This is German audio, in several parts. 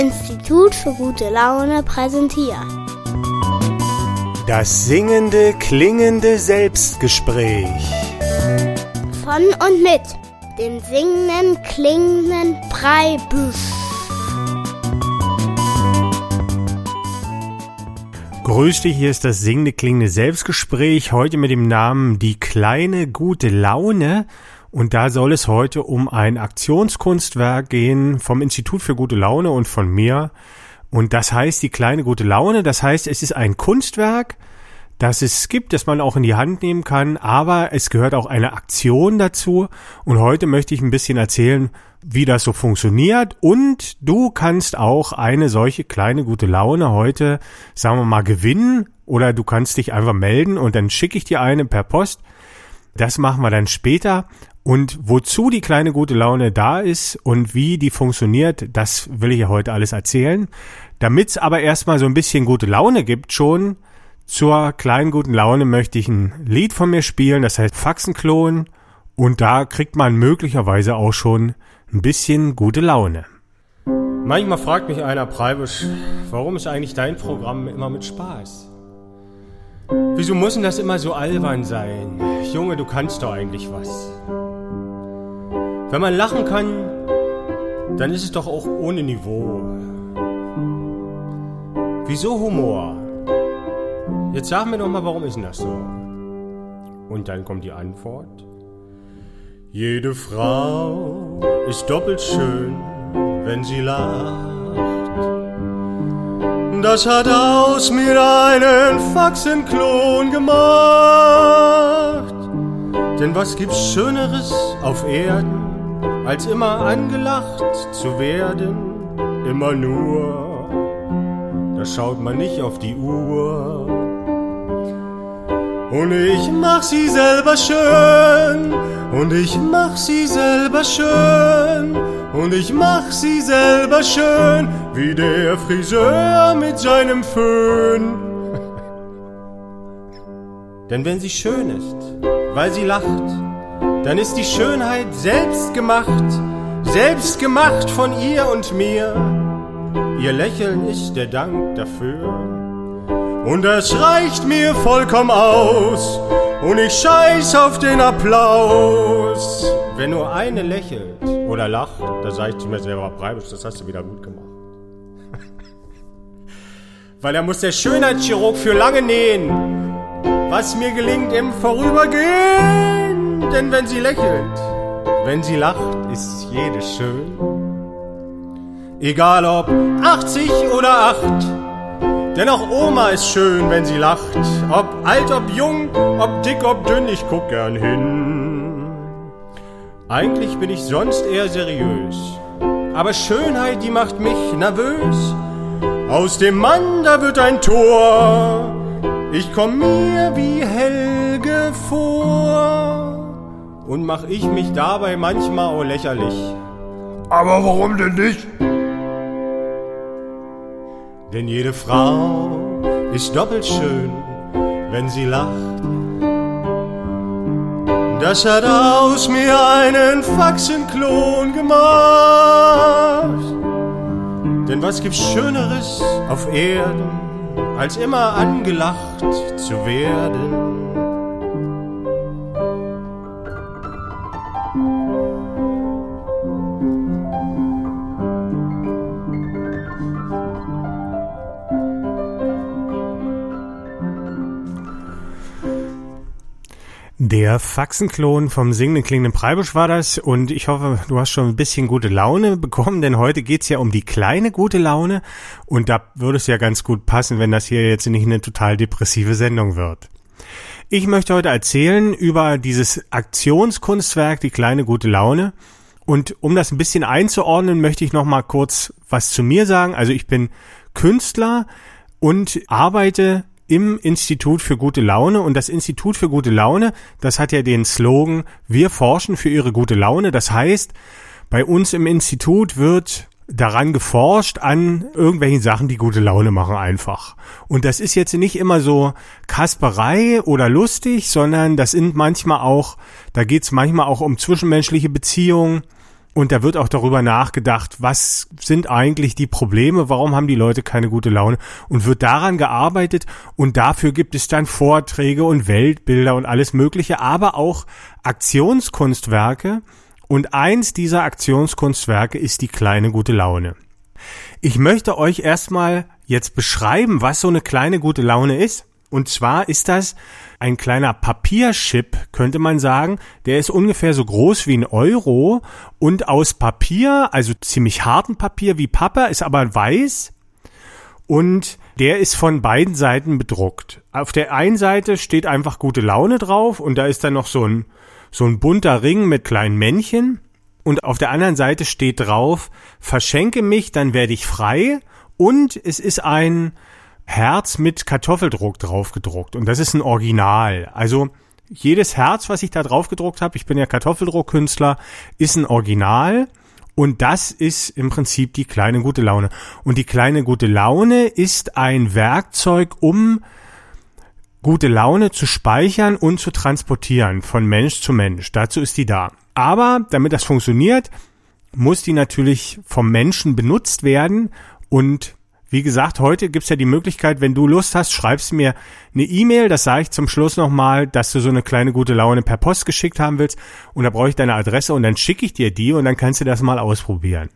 Institut für gute Laune präsentiert. Das singende, klingende Selbstgespräch. Von und mit dem singenden, klingenden Breibüsch. Grüß dich, hier ist das singende, klingende Selbstgespräch. Heute mit dem Namen Die kleine gute Laune. Und da soll es heute um ein Aktionskunstwerk gehen vom Institut für gute Laune und von mir. Und das heißt die kleine gute Laune. Das heißt, es ist ein Kunstwerk, das es gibt, das man auch in die Hand nehmen kann, aber es gehört auch eine Aktion dazu. Und heute möchte ich ein bisschen erzählen, wie das so funktioniert. Und du kannst auch eine solche kleine gute Laune heute, sagen wir mal, gewinnen. Oder du kannst dich einfach melden und dann schicke ich dir eine per Post. Das machen wir dann später. Und wozu die kleine gute Laune da ist und wie die funktioniert, das will ich ja heute alles erzählen. Damit es aber erstmal so ein bisschen gute Laune gibt schon, zur kleinen guten Laune möchte ich ein Lied von mir spielen, das heißt Faxenklon. Und da kriegt man möglicherweise auch schon ein bisschen gute Laune. Manchmal fragt mich einer Preibisch, warum ist eigentlich dein Programm immer mit Spaß? Wieso muss denn das immer so albern sein? Junge, du kannst doch eigentlich was. Wenn man lachen kann, dann ist es doch auch ohne Niveau. Wieso Humor? Jetzt sag mir doch mal, warum ist denn das so? Und dann kommt die Antwort. Jede Frau ist doppelt schön, wenn sie lacht. Das hat aus mir einen Faxenklon gemacht. Denn was gibt's Schöneres auf Erden, als immer angelacht zu werden? Immer nur, da schaut man nicht auf die Uhr. Und ich mach sie selber schön, und ich mach sie selber schön, und ich mach sie selber schön, wie der Friseur mit seinem Föhn. Denn wenn sie schön ist, weil sie lacht, dann ist die Schönheit selbst gemacht, selbst gemacht von ihr und mir. Ihr Lächeln ist der Dank dafür. Und das reicht mir vollkommen aus. Und ich scheiß auf den Applaus. Wenn nur eine lächelt oder lacht, da sag ich zu mir selber, Breibisch, das hast du wieder gut gemacht. Weil er muss der Schönheitschirurg für lange nähen, was mir gelingt im Vorübergehen. Denn wenn sie lächelt, wenn sie lacht, ist jede schön. Egal ob 80 oder 8, denn auch Oma ist schön, wenn sie lacht. Ob alt, ob jung, ob dick, ob dünn, ich guck gern hin. Eigentlich bin ich sonst eher seriös, aber Schönheit, die macht mich nervös. Aus dem Mann, da wird ein Tor. Ich komm mir wie Helge vor. Und mach ich mich dabei manchmal auch lächerlich. Aber warum denn nicht? Denn jede Frau ist doppelt schön, wenn sie lacht. Das hat aus mir einen Faxenklon gemacht. Denn was gibt's Schöneres auf Erden, als immer angelacht zu werden? Der Faxenklon vom singenden klingenden Preibusch war das und ich hoffe, du hast schon ein bisschen gute Laune bekommen, denn heute geht's ja um die kleine gute Laune und da würde es ja ganz gut passen, wenn das hier jetzt nicht eine total depressive Sendung wird. Ich möchte heute erzählen über dieses Aktionskunstwerk Die kleine gute Laune und um das ein bisschen einzuordnen, möchte ich noch mal kurz was zu mir sagen. Also ich bin Künstler und arbeite im Institut für gute Laune. Und das Institut für gute Laune, das hat ja den Slogan, wir forschen für ihre gute Laune. Das heißt, bei uns im Institut wird daran geforscht an irgendwelchen Sachen, die gute Laune machen einfach. Und das ist jetzt nicht immer so Kasperei oder lustig, sondern das sind manchmal auch, da geht's manchmal auch um zwischenmenschliche Beziehungen Und da wird auch darüber nachgedacht, was sind eigentlich die Probleme, warum haben die Leute keine gute Laune und wird daran gearbeitet und dafür gibt es dann Vorträge und Weltbilder und alles Mögliche, aber auch Aktionskunstwerke und eins dieser Aktionskunstwerke ist die kleine gute Laune. Ich möchte euch erstmal jetzt beschreiben, was so eine kleine gute Laune ist. Und zwar ist das ein kleiner Papierchip, könnte man sagen. Der ist ungefähr so groß wie ein Euro und aus Papier, also ziemlich harten Papier wie Pappe, ist aber weiß. Und der ist von beiden Seiten bedruckt. Auf der einen Seite steht einfach gute Laune drauf und da ist dann noch so ein, so ein bunter Ring mit kleinen Männchen. Und auf der anderen Seite steht drauf, verschenke mich, dann werde ich frei. Und es ist ein Herz mit Kartoffeldruck drauf gedruckt. Und das ist ein Original. Also jedes Herz, was ich da drauf gedruckt habe, ich bin ja Kartoffeldruckkünstler, ist ein Original. Und das ist im Prinzip die kleine gute Laune. Und die kleine gute Laune ist ein Werkzeug, um gute Laune zu speichern und zu transportieren von Mensch zu Mensch. Dazu ist die da. Aber damit das funktioniert, muss die natürlich vom Menschen benutzt werden und wie gesagt, heute gibt's ja die Möglichkeit, wenn du Lust hast, schreibst mir eine E-Mail, das sage ich zum Schluss nochmal, dass du so eine kleine gute Laune per Post geschickt haben willst und da brauche ich deine Adresse und dann schicke ich dir die und dann kannst du das mal ausprobieren.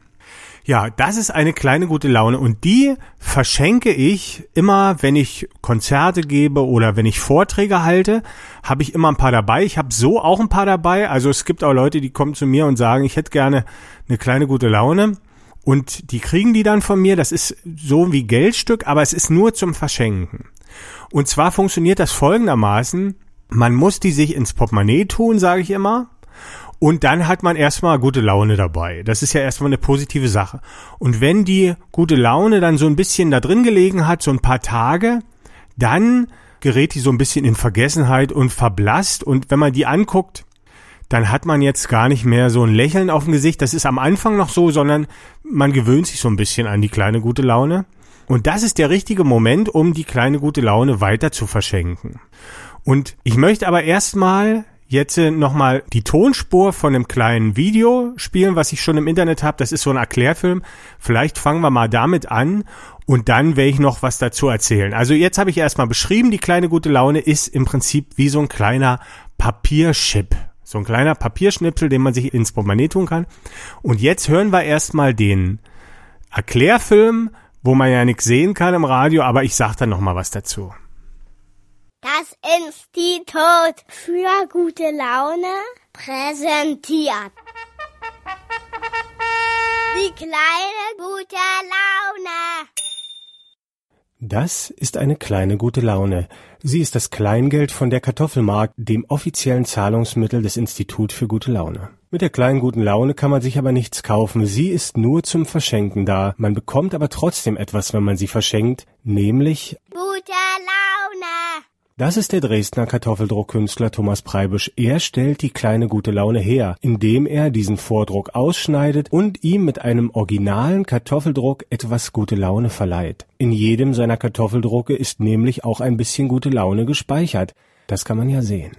Ja, das ist eine kleine gute Laune und die verschenke ich immer, wenn ich Konzerte gebe oder wenn ich Vorträge halte, habe ich immer ein paar dabei. Ich habe so auch ein paar dabei. Also es gibt auch Leute, die kommen zu mir und sagen, ich hätte gerne eine kleine gute Laune. Und die kriegen die dann von mir. Das ist so wie Geldstück, aber es ist nur zum Verschenken. Und zwar funktioniert das folgendermaßen. Man muss die sich ins Portemonnaie tun, sage ich immer. Und dann hat man erstmal gute Laune dabei. Das ist ja erstmal eine positive Sache. Und wenn die gute Laune dann so ein bisschen da drin gelegen hat, so ein paar Tage, dann gerät die so ein bisschen in Vergessenheit und verblasst. Und wenn man die anguckt, dann hat man jetzt gar nicht mehr so ein Lächeln auf dem Gesicht. Das ist am Anfang noch so, sondern man gewöhnt sich so ein bisschen an die kleine gute Laune. Und das ist der richtige Moment, um die kleine gute Laune weiter zu verschenken. Und ich möchte aber erstmal jetzt nochmal die Tonspur von einem kleinen Video spielen, was ich schon im Internet habe. Das ist so ein Erklärfilm. Vielleicht fangen wir mal damit an und dann werde ich noch was dazu erzählen. Also jetzt habe ich erstmal beschrieben, die kleine gute Laune ist im Prinzip wie so ein kleiner Papierchip. So ein kleiner Papierschnipsel, den man sich ins Portemonnaie tun kann. Und jetzt hören wir erstmal den Erklärfilm, wo man ja nichts sehen kann im Radio, aber ich sag dann noch mal was dazu. Das Institut für gute Laune präsentiert. Die kleine gute Laune. Das ist eine kleine gute Laune. Sie ist das Kleingeld von der Kartoffelmark, dem offiziellen Zahlungsmittel des Institut für gute Laune. Mit der kleinen guten Laune kann man sich aber nichts kaufen. Sie ist nur zum Verschenken da. Man bekommt aber trotzdem etwas, wenn man sie verschenkt, nämlich Gute Laune. Das ist der Dresdner Kartoffeldruckkünstler Thomas Preibisch. Er stellt die kleine gute Laune her, indem er diesen Vordruck ausschneidet und ihm mit einem originalen Kartoffeldruck etwas gute Laune verleiht. In jedem seiner Kartoffeldrucke ist nämlich auch ein bisschen gute Laune gespeichert. Das kann man ja sehen.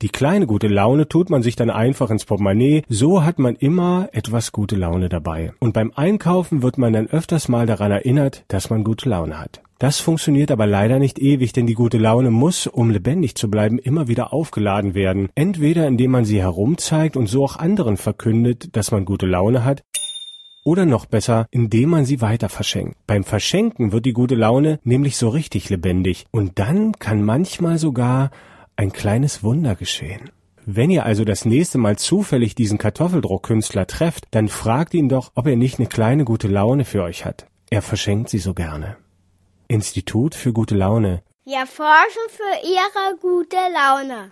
Die kleine gute Laune tut man sich dann einfach ins Portemonnaie, so hat man immer etwas gute Laune dabei. Und beim Einkaufen wird man dann öfters mal daran erinnert, dass man gute Laune hat. Das funktioniert aber leider nicht ewig, denn die gute Laune muss, um lebendig zu bleiben, immer wieder aufgeladen werden. Entweder indem man sie herumzeigt und so auch anderen verkündet, dass man gute Laune hat, oder noch besser, indem man sie weiter verschenkt. Beim Verschenken wird die gute Laune nämlich so richtig lebendig. Und dann kann manchmal sogar ein kleines Wunder geschehen. Wenn ihr also das nächste Mal zufällig diesen Kartoffeldruckkünstler trefft, dann fragt ihn doch, ob er nicht eine kleine gute Laune für euch hat. Er verschenkt sie so gerne. Institut für gute Laune. Wir forschen für Ihre gute Laune.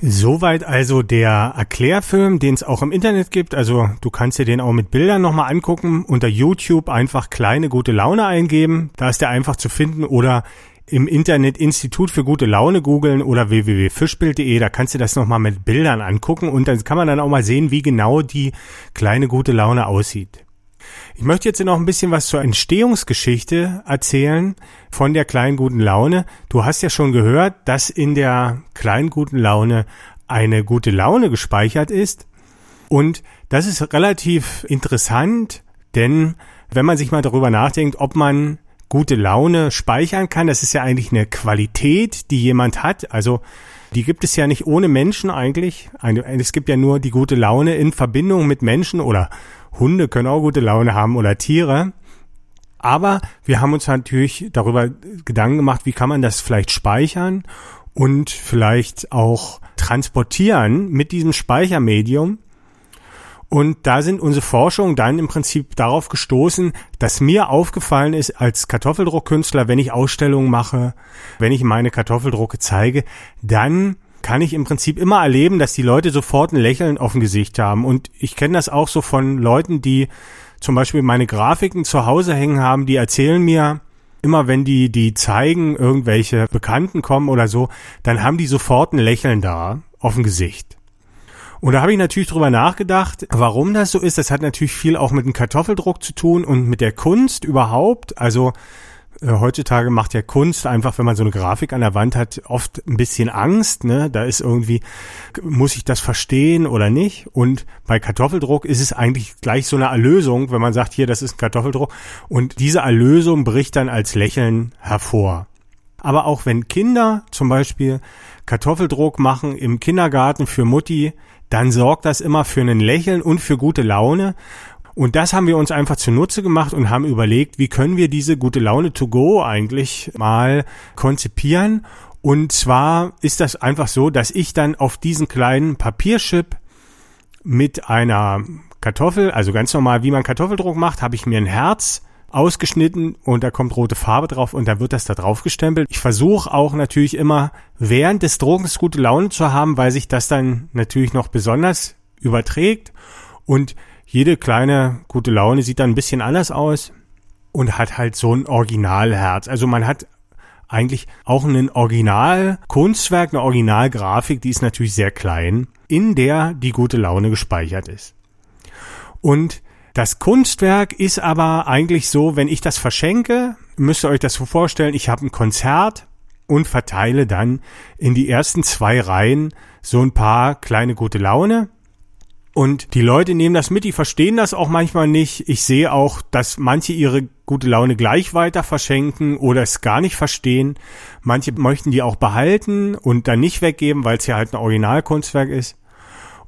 Soweit also der Erklärfilm, den es auch im Internet gibt. Also du kannst dir den auch mit Bildern nochmal angucken. Unter YouTube einfach kleine gute Laune eingeben. Da ist der einfach zu finden. Oder im Internet Institut für gute Laune googeln oder www.fischbild.de. Da kannst du das nochmal mit Bildern angucken. Und dann kann man dann auch mal sehen, wie genau die kleine gute Laune aussieht. Ich möchte jetzt noch ein bisschen was zur Entstehungsgeschichte erzählen von der kleinen guten Laune. Du hast ja schon gehört, dass in der kleinen guten Laune eine gute Laune gespeichert ist. Und das ist relativ interessant, denn wenn man sich mal darüber nachdenkt, ob man gute Laune speichern kann, das ist ja eigentlich eine Qualität, die jemand hat. Also die gibt es ja nicht ohne Menschen eigentlich. Es gibt ja nur die gute Laune in Verbindung mit Menschen oder Hunde können auch gute Laune haben oder Tiere. Aber wir haben uns natürlich darüber Gedanken gemacht, wie kann man das vielleicht speichern und vielleicht auch transportieren mit diesem Speichermedium. Und da sind unsere Forschungen dann im Prinzip darauf gestoßen, dass mir aufgefallen ist als Kartoffeldruckkünstler, wenn ich Ausstellungen mache, wenn ich meine Kartoffeldrucke zeige, dann kann ich im Prinzip immer erleben, dass die Leute sofort ein Lächeln auf dem Gesicht haben. Und ich kenne das auch so von Leuten, die zum Beispiel meine Grafiken zu Hause hängen haben, die erzählen mir, immer wenn die die zeigen, irgendwelche Bekannten kommen oder so, dann haben die sofort ein Lächeln da auf dem Gesicht. Und da habe ich natürlich drüber nachgedacht, warum das so ist. Das hat natürlich viel auch mit dem Kartoffeldruck zu tun und mit der Kunst überhaupt. Also äh, heutzutage macht ja Kunst einfach, wenn man so eine Grafik an der Wand hat, oft ein bisschen Angst. Ne? Da ist irgendwie, muss ich das verstehen oder nicht? Und bei Kartoffeldruck ist es eigentlich gleich so eine Erlösung, wenn man sagt, hier, das ist ein Kartoffeldruck. Und diese Erlösung bricht dann als Lächeln hervor. Aber auch wenn Kinder zum Beispiel Kartoffeldruck machen im Kindergarten für Mutti, dann sorgt das immer für ein Lächeln und für gute Laune. Und das haben wir uns einfach zunutze gemacht und haben überlegt, wie können wir diese gute Laune to go eigentlich mal konzipieren. Und zwar ist das einfach so, dass ich dann auf diesen kleinen Papierchip mit einer Kartoffel, also ganz normal, wie man Kartoffeldruck macht, habe ich mir ein Herz ausgeschnitten und da kommt rote Farbe drauf und dann wird das da drauf gestempelt. Ich versuche auch natürlich immer während des Druckens gute Laune zu haben, weil sich das dann natürlich noch besonders überträgt und jede kleine gute Laune sieht dann ein bisschen anders aus und hat halt so ein Originalherz. Also man hat eigentlich auch ein Originalkunstwerk, eine Originalgrafik, die ist natürlich sehr klein, in der die gute Laune gespeichert ist. Und das Kunstwerk ist aber eigentlich so, wenn ich das verschenke, müsst ihr euch das so vorstellen, ich habe ein Konzert und verteile dann in die ersten zwei Reihen so ein paar kleine gute Laune und die Leute nehmen das mit, die verstehen das auch manchmal nicht. Ich sehe auch, dass manche ihre gute Laune gleich weiter verschenken oder es gar nicht verstehen. Manche möchten die auch behalten und dann nicht weggeben, weil es ja halt ein Originalkunstwerk ist.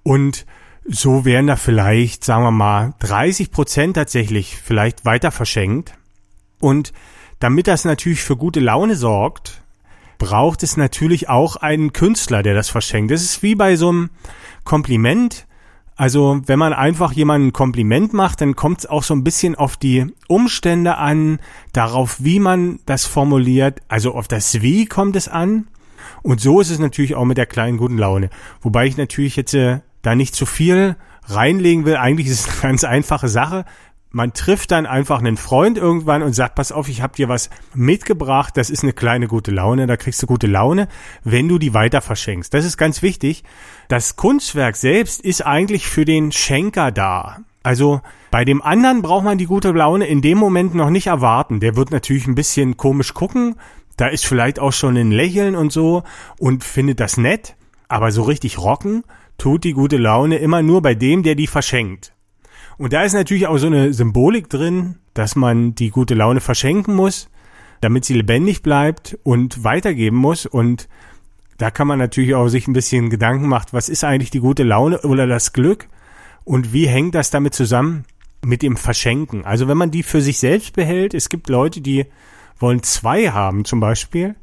Und so werden da vielleicht, sagen wir mal, 30 Prozent tatsächlich vielleicht weiter verschenkt. Und damit das natürlich für gute Laune sorgt, braucht es natürlich auch einen Künstler, der das verschenkt. Das ist wie bei so einem Kompliment also wenn man einfach jemanden ein Kompliment macht, dann kommt es auch so ein bisschen auf die Umstände an, darauf, wie man das formuliert. Also auf das Wie kommt es an. Und so ist es natürlich auch mit der kleinen guten Laune. Wobei ich natürlich jetzt äh, da nicht zu viel reinlegen will. Eigentlich ist es eine ganz einfache Sache man trifft dann einfach einen Freund irgendwann und sagt, pass auf, ich habe dir was mitgebracht, das ist eine kleine gute Laune, da kriegst du gute Laune, wenn du die weiter verschenkst. Das ist ganz wichtig. Das Kunstwerk selbst ist eigentlich für den Schenker da. Also bei dem anderen braucht man die gute Laune in dem Moment noch nicht erwarten. Der wird natürlich ein bisschen komisch gucken, da ist vielleicht auch schon ein Lächeln und so und findet das nett, aber so richtig rocken tut die gute Laune immer nur bei dem, der die verschenkt. Und da ist natürlich auch so eine Symbolik drin, dass man die gute Laune verschenken muss, damit sie lebendig bleibt und weitergeben muss. Und da kann man natürlich auch sich ein bisschen Gedanken machen, was ist eigentlich die gute Laune oder das Glück und wie hängt das damit zusammen mit dem Verschenken? Also wenn man die für sich selbst behält, es gibt Leute, die wollen zwei haben zum Beispiel,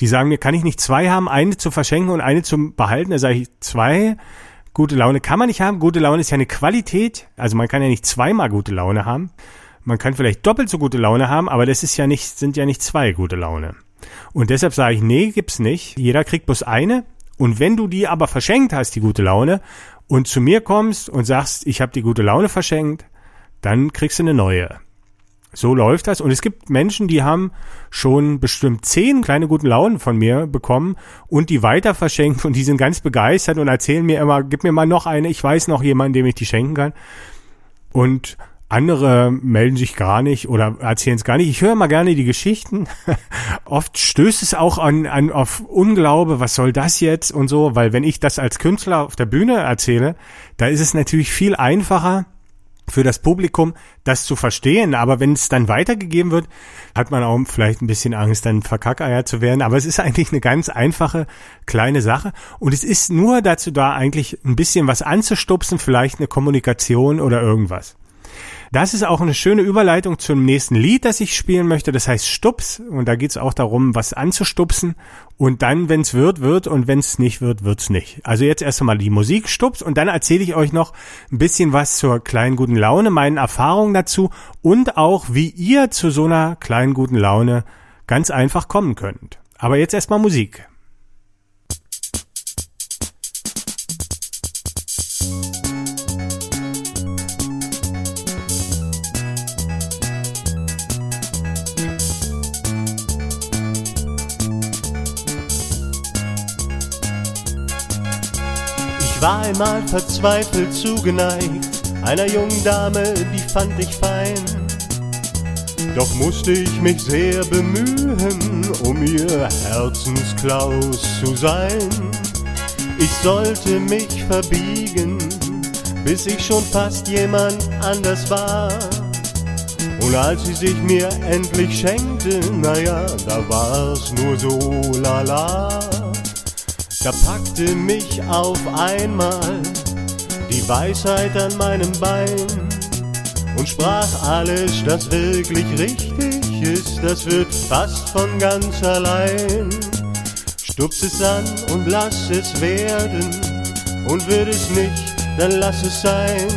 die sagen mir, kann ich nicht zwei haben, eine zu verschenken und eine zum behalten? Da sage ich, zwei Gute Laune kann man nicht haben. Gute Laune ist ja eine Qualität. Also man kann ja nicht zweimal gute Laune haben. Man kann vielleicht doppelt so gute Laune haben, aber das ist ja nicht, sind ja nicht zwei gute Laune. Und deshalb sage ich, nee, gibt's nicht. Jeder kriegt bloß eine. Und wenn du die aber verschenkt hast, die gute Laune, und zu mir kommst und sagst, ich habe die gute Laune verschenkt, dann kriegst du eine neue. So läuft das. Und es gibt Menschen, die haben schon bestimmt zehn kleine guten Launen von mir bekommen und die weiter verschenkt und die sind ganz begeistert und erzählen mir immer, gib mir mal noch eine, ich weiß noch jemanden, dem ich die schenken kann. Und Andere melden sich gar nicht oder erzählen es gar nicht. Ich höre mal gerne die Geschichten. Oft stößt es auch an, an auf Unglaube, was soll das jetzt und so, weil wenn ich das als Künstler auf der Bühne erzähle, da ist es natürlich viel einfacher, für das Publikum, das zu verstehen. Aber wenn es dann weitergegeben wird, hat man auch vielleicht ein bisschen Angst, dann Verkackeier zu werden. Aber es ist eigentlich eine ganz einfache, kleine Sache. Und es ist nur dazu da, eigentlich ein bisschen was anzustupsen, vielleicht eine Kommunikation oder irgendwas. Das ist auch eine schöne Überleitung zum nächsten Lied, das ich spielen möchte. Das heißt Stups. Und da geht es auch darum, was anzustupsen. Und dann, wenn es wird, wird. Und wenn es nicht wird, wird's nicht. Also jetzt erst einmal die Musik Stups. Und dann erzähle ich euch noch ein bisschen was zur kleinen guten Laune, meinen Erfahrungen dazu. Und auch, wie ihr zu so einer kleinen guten Laune ganz einfach kommen könnt. Aber jetzt erstmal Musik. War einmal verzweifelt zugeneigt einer jungen Dame, die fand ich fein. Doch musste ich mich sehr bemühen, um ihr Herzensklaus zu sein. Ich sollte mich verbiegen, bis ich schon fast jemand anders war. Und als sie sich mir endlich schenkte, naja, da war's nur so lala. Da packte mich auf einmal die Weisheit an meinem Bein und sprach alles, das wirklich richtig ist, das wird fast von ganz allein. Stups es an und lass es werden und wird es nicht, dann lass es sein.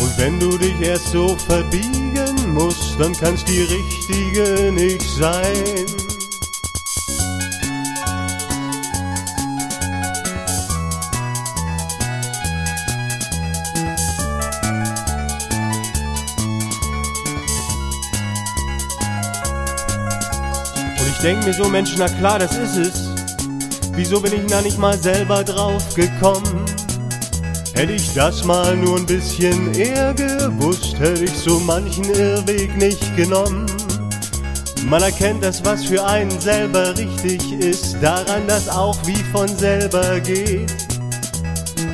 Und wenn du dich erst so verbiegen musst, dann kann's die richtige nicht sein. Denk mir so, Mensch, na klar, das ist es. Wieso bin ich da nicht mal selber drauf gekommen? Hätte ich das mal nur ein bisschen eher gewusst, hätte ich so manchen Irrweg nicht genommen. Man erkennt das, was für einen selber richtig ist, daran, dass auch wie von selber geht.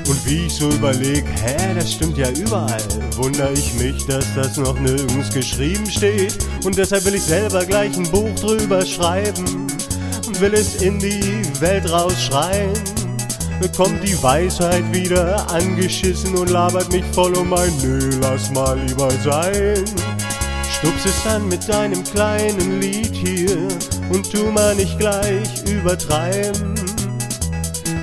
Und wie ich so überleg, hä, das stimmt ja überall, wundere ich mich, dass das noch nirgends geschrieben steht. Und deshalb will ich selber gleich ein Buch drüber schreiben und will es in die Welt rausschreien. Kommt die Weisheit wieder angeschissen und labert mich voll um ein Nö, lass mal lieber sein. Stups es an mit deinem kleinen Lied hier und tu mal nicht gleich übertreiben.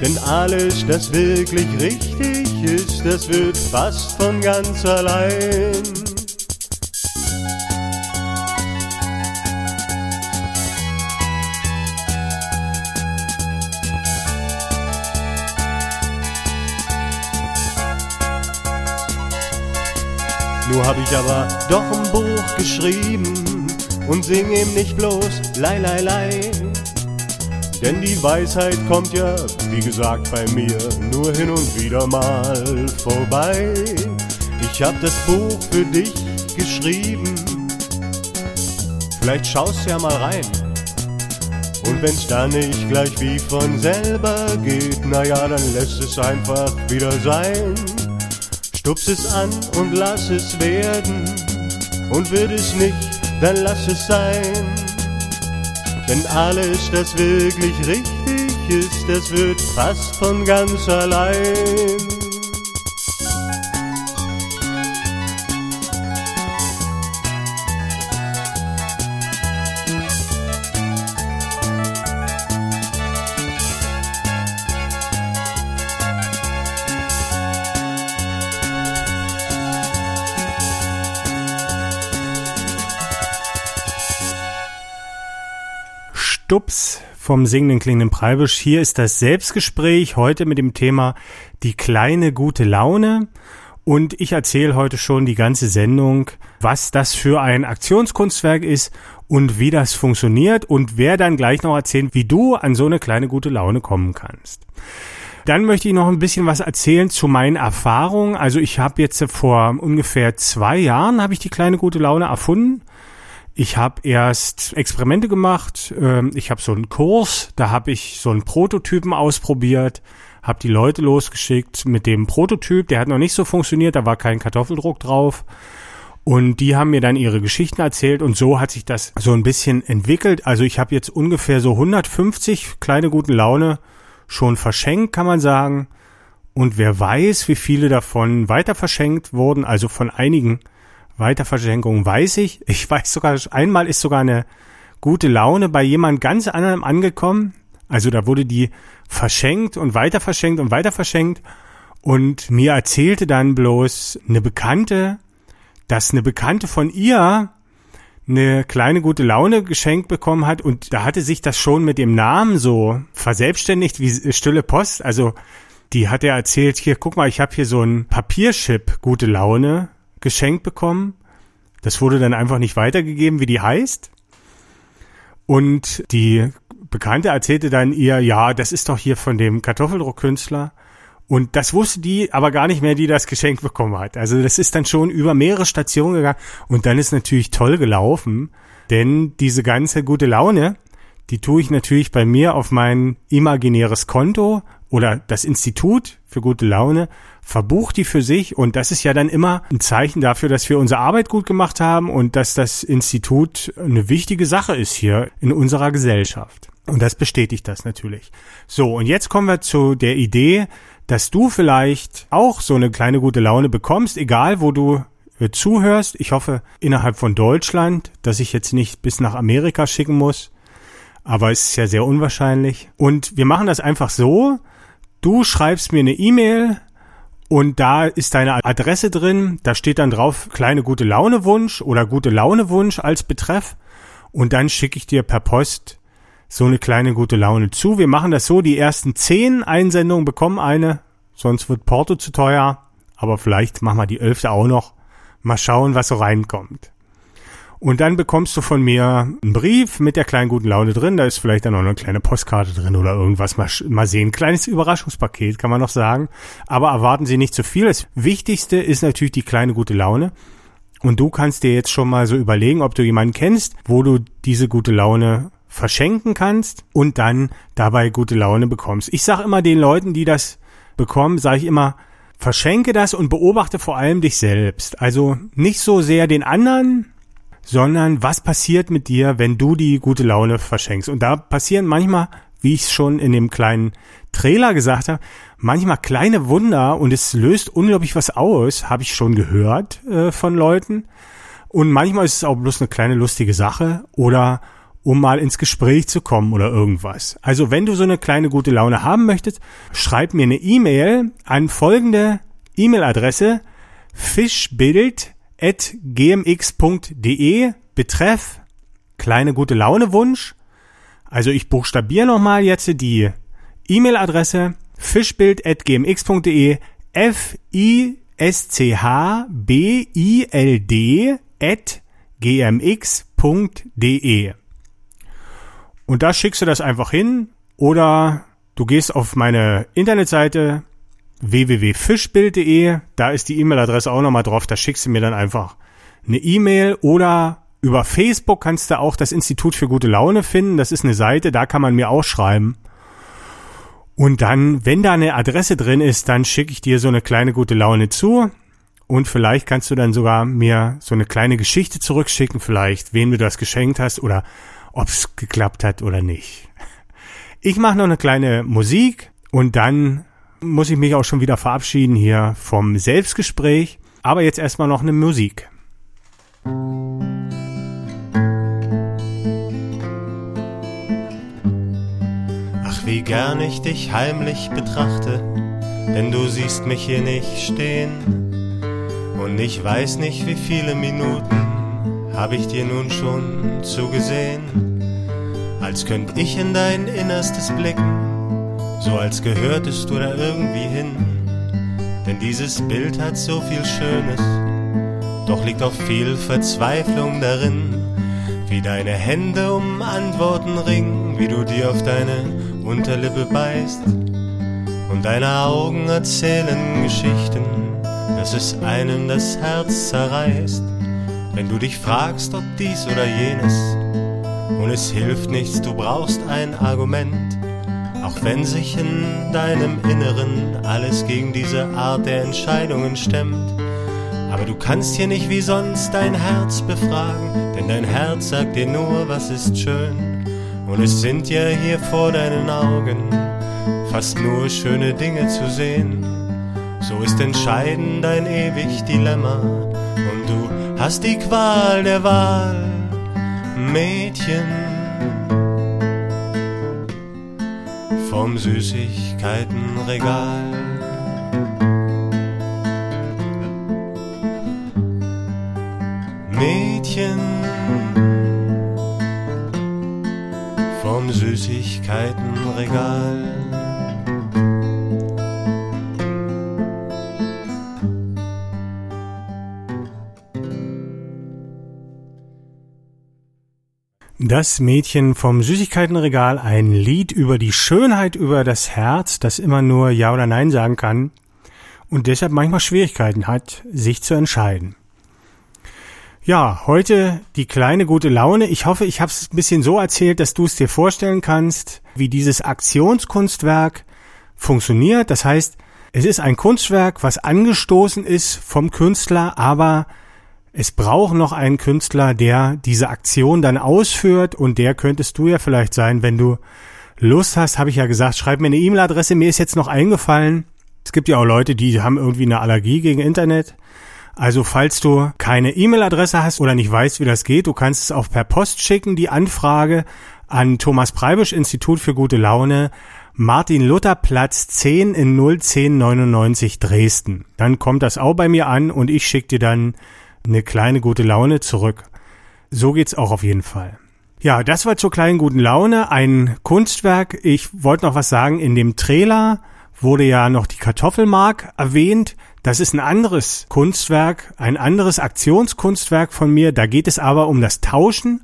Denn alles, das wirklich richtig ist, das wird fast von ganz allein. Nur hab ich aber doch ein Buch geschrieben und sing ihm nicht bloß Lei, Lei, Lei. Denn die Weisheit kommt ja, wie gesagt, bei mir nur hin und wieder mal vorbei. Ich hab das Buch für dich geschrieben, vielleicht schaust ja mal rein. Und wenn's dann nicht gleich wie von selber geht, naja, dann lässt es einfach wieder sein. Stups es an und lass es werden. Und wird es nicht, dann lass es sein. Denn alles, das wirklich richtig ist, das wird fast von ganz allein. Stups vom singenden klingenden Preibisch. Hier ist das Selbstgespräch heute mit dem Thema die kleine gute Laune. Und ich erzähle heute schon die ganze Sendung, was das für ein Aktionskunstwerk ist und wie das funktioniert und wer dann gleich noch erzählt, wie du an so eine kleine gute Laune kommen kannst. Dann möchte ich noch ein bisschen was erzählen zu meinen Erfahrungen. Also ich habe jetzt vor ungefähr zwei Jahren habe ich die kleine gute Laune erfunden. Ich habe erst Experimente gemacht. Ähm, ich habe so einen Kurs, da habe ich so einen Prototypen ausprobiert, habe die Leute losgeschickt mit dem Prototyp. Der hat noch nicht so funktioniert, da war kein Kartoffeldruck drauf. Und die haben mir dann ihre Geschichten erzählt und so hat sich das so ein bisschen entwickelt. Also ich habe jetzt ungefähr so 150 kleine guten Laune schon verschenkt, kann man sagen. Und wer weiß, wie viele davon weiter verschenkt wurden, also von einigen Weiterverschenkungen weiß ich. Ich weiß sogar, einmal ist sogar eine gute Laune bei jemand ganz anderem angekommen. Also da wurde die verschenkt und weiter verschenkt und weiter verschenkt. Und mir erzählte dann bloß eine Bekannte, dass eine Bekannte von ihr eine kleine gute Laune geschenkt bekommen hat und da hatte sich das schon mit dem Namen so verselbstständigt wie Stille Post. Also die hat er erzählt, hier guck mal, ich habe hier so ein Papierchip gute Laune geschenkt bekommen. Das wurde dann einfach nicht weitergegeben, wie die heißt. Und die Bekannte erzählte dann ihr, ja, das ist doch hier von dem Kartoffeldruckkünstler. Und das wusste die aber gar nicht mehr, die das Geschenk bekommen hat. Also das ist dann schon über mehrere Stationen gegangen und dann ist natürlich toll gelaufen, denn diese ganze gute Laune, die tue ich natürlich bei mir auf mein imaginäres Konto oder das Institut für gute Laune verbucht die für sich und das ist ja dann immer ein Zeichen dafür, dass wir unsere Arbeit gut gemacht haben und dass das Institut eine wichtige Sache ist hier in unserer Gesellschaft. Und das bestätigt das natürlich. So, und jetzt kommen wir zu der Idee, dass du vielleicht auch so eine kleine gute Laune bekommst, egal wo du äh, zuhörst. Ich hoffe innerhalb von Deutschland, dass ich jetzt nicht bis nach Amerika schicken muss. Aber es ist ja sehr unwahrscheinlich. Und wir machen das einfach so. Du schreibst mir eine E-Mail und da ist deine Adresse drin. Da steht dann drauf kleine gute Laune Wunsch oder gute Laune Wunsch als Betreff. Und dann schicke ich dir per Post so eine kleine gute Laune zu. Wir machen das so, die ersten zehn Einsendungen bekommen eine, sonst wird Porto zu teuer, aber vielleicht machen wir die elfte auch noch. Mal schauen, was so reinkommt. Und dann bekommst du von mir einen Brief mit der kleinen guten Laune drin. Da ist vielleicht dann noch eine kleine Postkarte drin oder irgendwas. Mal, mal sehen. Kleines Überraschungspaket, kann man noch sagen. Aber erwarten Sie nicht zu viel. Das Wichtigste ist natürlich die kleine gute Laune. Und du kannst dir jetzt schon mal so überlegen, ob du jemanden kennst, wo du diese gute Laune verschenken kannst und dann dabei gute Laune bekommst. Ich sage immer den Leuten, die das bekommen, sage ich immer, verschenke das und beobachte vor allem dich selbst. Also nicht so sehr den anderen, sondern was passiert mit dir, wenn du die gute Laune verschenkst. Und da passieren manchmal, wie ich es schon in dem kleinen Trailer gesagt habe, manchmal kleine Wunder und es löst unglaublich was aus, habe ich schon gehört äh, von Leuten. Und manchmal ist es auch bloß eine kleine lustige Sache oder um mal ins Gespräch zu kommen oder irgendwas. Also wenn du so eine kleine gute Laune haben möchtest, schreib mir eine E-Mail an folgende E-Mail-Adresse fischbild.gmx.de betreff kleine gute Laune Wunsch. Also ich buchstabiere nochmal jetzt die E-Mail-Adresse fischbild.gmx.de f i s c h b i l d at gmx.de und da schickst du das einfach hin oder du gehst auf meine Internetseite www.fischbild.de, da ist die E-Mail-Adresse auch nochmal drauf, da schickst du mir dann einfach eine E-Mail oder über Facebook kannst du auch das Institut für gute Laune finden. Das ist eine Seite, da kann man mir auch schreiben. Und dann, wenn da eine Adresse drin ist, dann schicke ich dir so eine kleine gute Laune zu. Und vielleicht kannst du dann sogar mir so eine kleine Geschichte zurückschicken, vielleicht, wem du das geschenkt hast oder ob es geklappt hat oder nicht. Ich mache noch eine kleine Musik und dann muss ich mich auch schon wieder verabschieden hier vom Selbstgespräch. Aber jetzt erstmal noch eine Musik. Ach, wie gern ich dich heimlich betrachte, denn du siehst mich hier nicht stehen. Und ich weiß nicht, wie viele Minuten hab ich dir nun schon zugesehen, als könnt ich in dein Innerstes blicken, so als gehörtest du da irgendwie hin. Denn dieses Bild hat so viel Schönes, doch liegt auch viel Verzweiflung darin, wie deine Hände um Antworten ringen, wie du dir auf deine Unterlippe beißt und deine Augen erzählen Geschichten, dass es einem das Herz zerreißt, wenn du dich fragst, ob dies oder jenes. Und es hilft nichts, du brauchst ein Argument, auch wenn sich in deinem Inneren alles gegen diese Art der Entscheidungen stemmt. Aber du kannst hier nicht wie sonst dein Herz befragen, denn dein Herz sagt dir nur, was ist schön. Und es sind ja hier vor deinen Augen fast nur schöne Dinge zu sehen. So ist entscheidend dein ewig Dilemma und du hast die Qual der Wahl, Mädchen. Vom Süßigkeitenregal. Mädchen vom Süßigkeitenregal. Das Mädchen vom Süßigkeitenregal, ein Lied über die Schönheit über das Herz, das immer nur Ja oder Nein sagen kann und deshalb manchmal Schwierigkeiten hat, sich zu entscheiden. Ja, heute die kleine gute Laune. Ich hoffe, ich habe es ein bisschen so erzählt, dass du es dir vorstellen kannst, wie dieses Aktionskunstwerk funktioniert. Das heißt, es ist ein Kunstwerk, was angestoßen ist vom Künstler, aber es braucht noch einen Künstler, der diese Aktion dann ausführt und der könntest du ja vielleicht sein, wenn du Lust hast, habe ich ja gesagt, schreib mir eine E-Mail-Adresse. Mir ist jetzt noch eingefallen, es gibt ja auch Leute, die haben irgendwie eine Allergie gegen Internet. Also falls du keine E-Mail-Adresse hast oder nicht weißt, wie das geht, du kannst es auch per Post schicken, die Anfrage an Thomas Preibisch Institut für gute Laune, Martin Luther Platz 10 in 01099 Dresden. Dann kommt das auch bei mir an und ich schicke dir dann eine kleine gute Laune zurück. So geht's auch auf jeden Fall. Ja, das war zur kleinen guten Laune ein Kunstwerk. Ich wollte noch was sagen. In dem Trailer wurde ja noch die Kartoffelmark erwähnt. Das ist ein anderes Kunstwerk, ein anderes Aktionskunstwerk von mir. Da geht es aber um das Tauschen.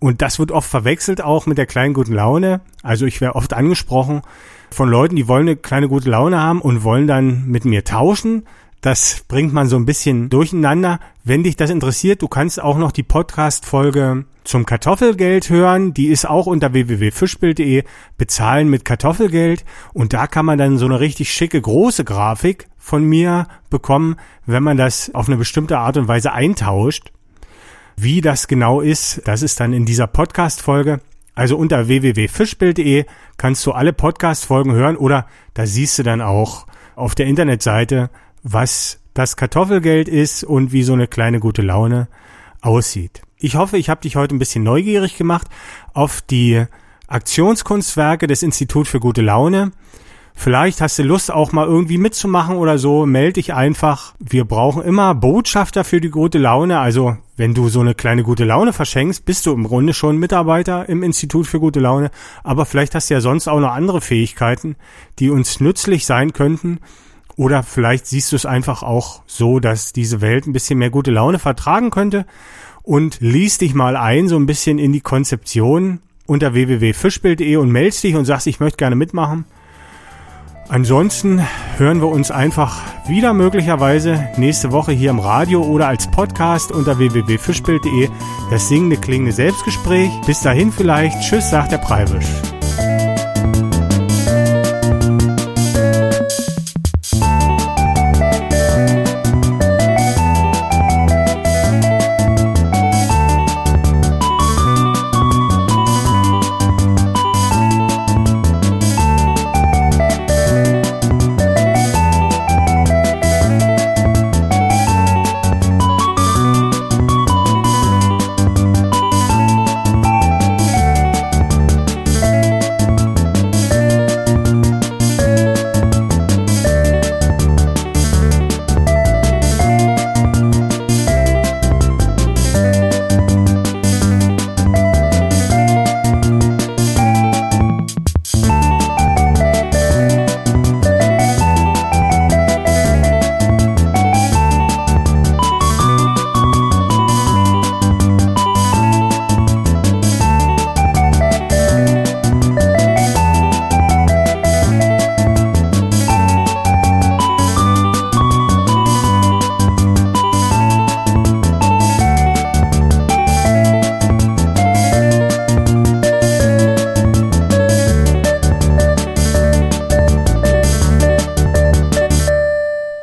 Und das wird oft verwechselt auch mit der kleinen guten Laune. Also ich werde oft angesprochen von Leuten, die wollen eine kleine gute Laune haben und wollen dann mit mir tauschen. Das bringt man so ein bisschen durcheinander. Wenn dich das interessiert, du kannst auch noch die Podcast-Folge zum Kartoffelgeld hören. Die ist auch unter www.fischbild.de bezahlen mit Kartoffelgeld. Und da kann man dann so eine richtig schicke große Grafik von mir bekommen, wenn man das auf eine bestimmte Art und Weise eintauscht. Wie das genau ist, das ist dann in dieser Podcast-Folge. Also unter www.fischbild.de kannst du alle Podcast-Folgen hören oder da siehst du dann auch auf der Internetseite was das Kartoffelgeld ist und wie so eine kleine gute Laune aussieht. Ich hoffe, ich habe dich heute ein bisschen neugierig gemacht auf die Aktionskunstwerke des Institut für gute Laune. Vielleicht hast du Lust auch mal irgendwie mitzumachen oder so, melde dich einfach. Wir brauchen immer Botschafter für die gute Laune. Also wenn du so eine kleine gute Laune verschenkst, bist du im Grunde schon Mitarbeiter im Institut für gute Laune. Aber vielleicht hast du ja sonst auch noch andere Fähigkeiten, die uns nützlich sein könnten. Oder vielleicht siehst du es einfach auch so, dass diese Welt ein bisschen mehr gute Laune vertragen könnte und liest dich mal ein, so ein bisschen in die Konzeption unter www.fischbild.de und meldest dich und sagst, ich möchte gerne mitmachen. Ansonsten hören wir uns einfach wieder möglicherweise nächste Woche hier im Radio oder als Podcast unter www.fischbild.de das singende klingende Selbstgespräch. Bis dahin vielleicht. Tschüss, sagt der Preibisch.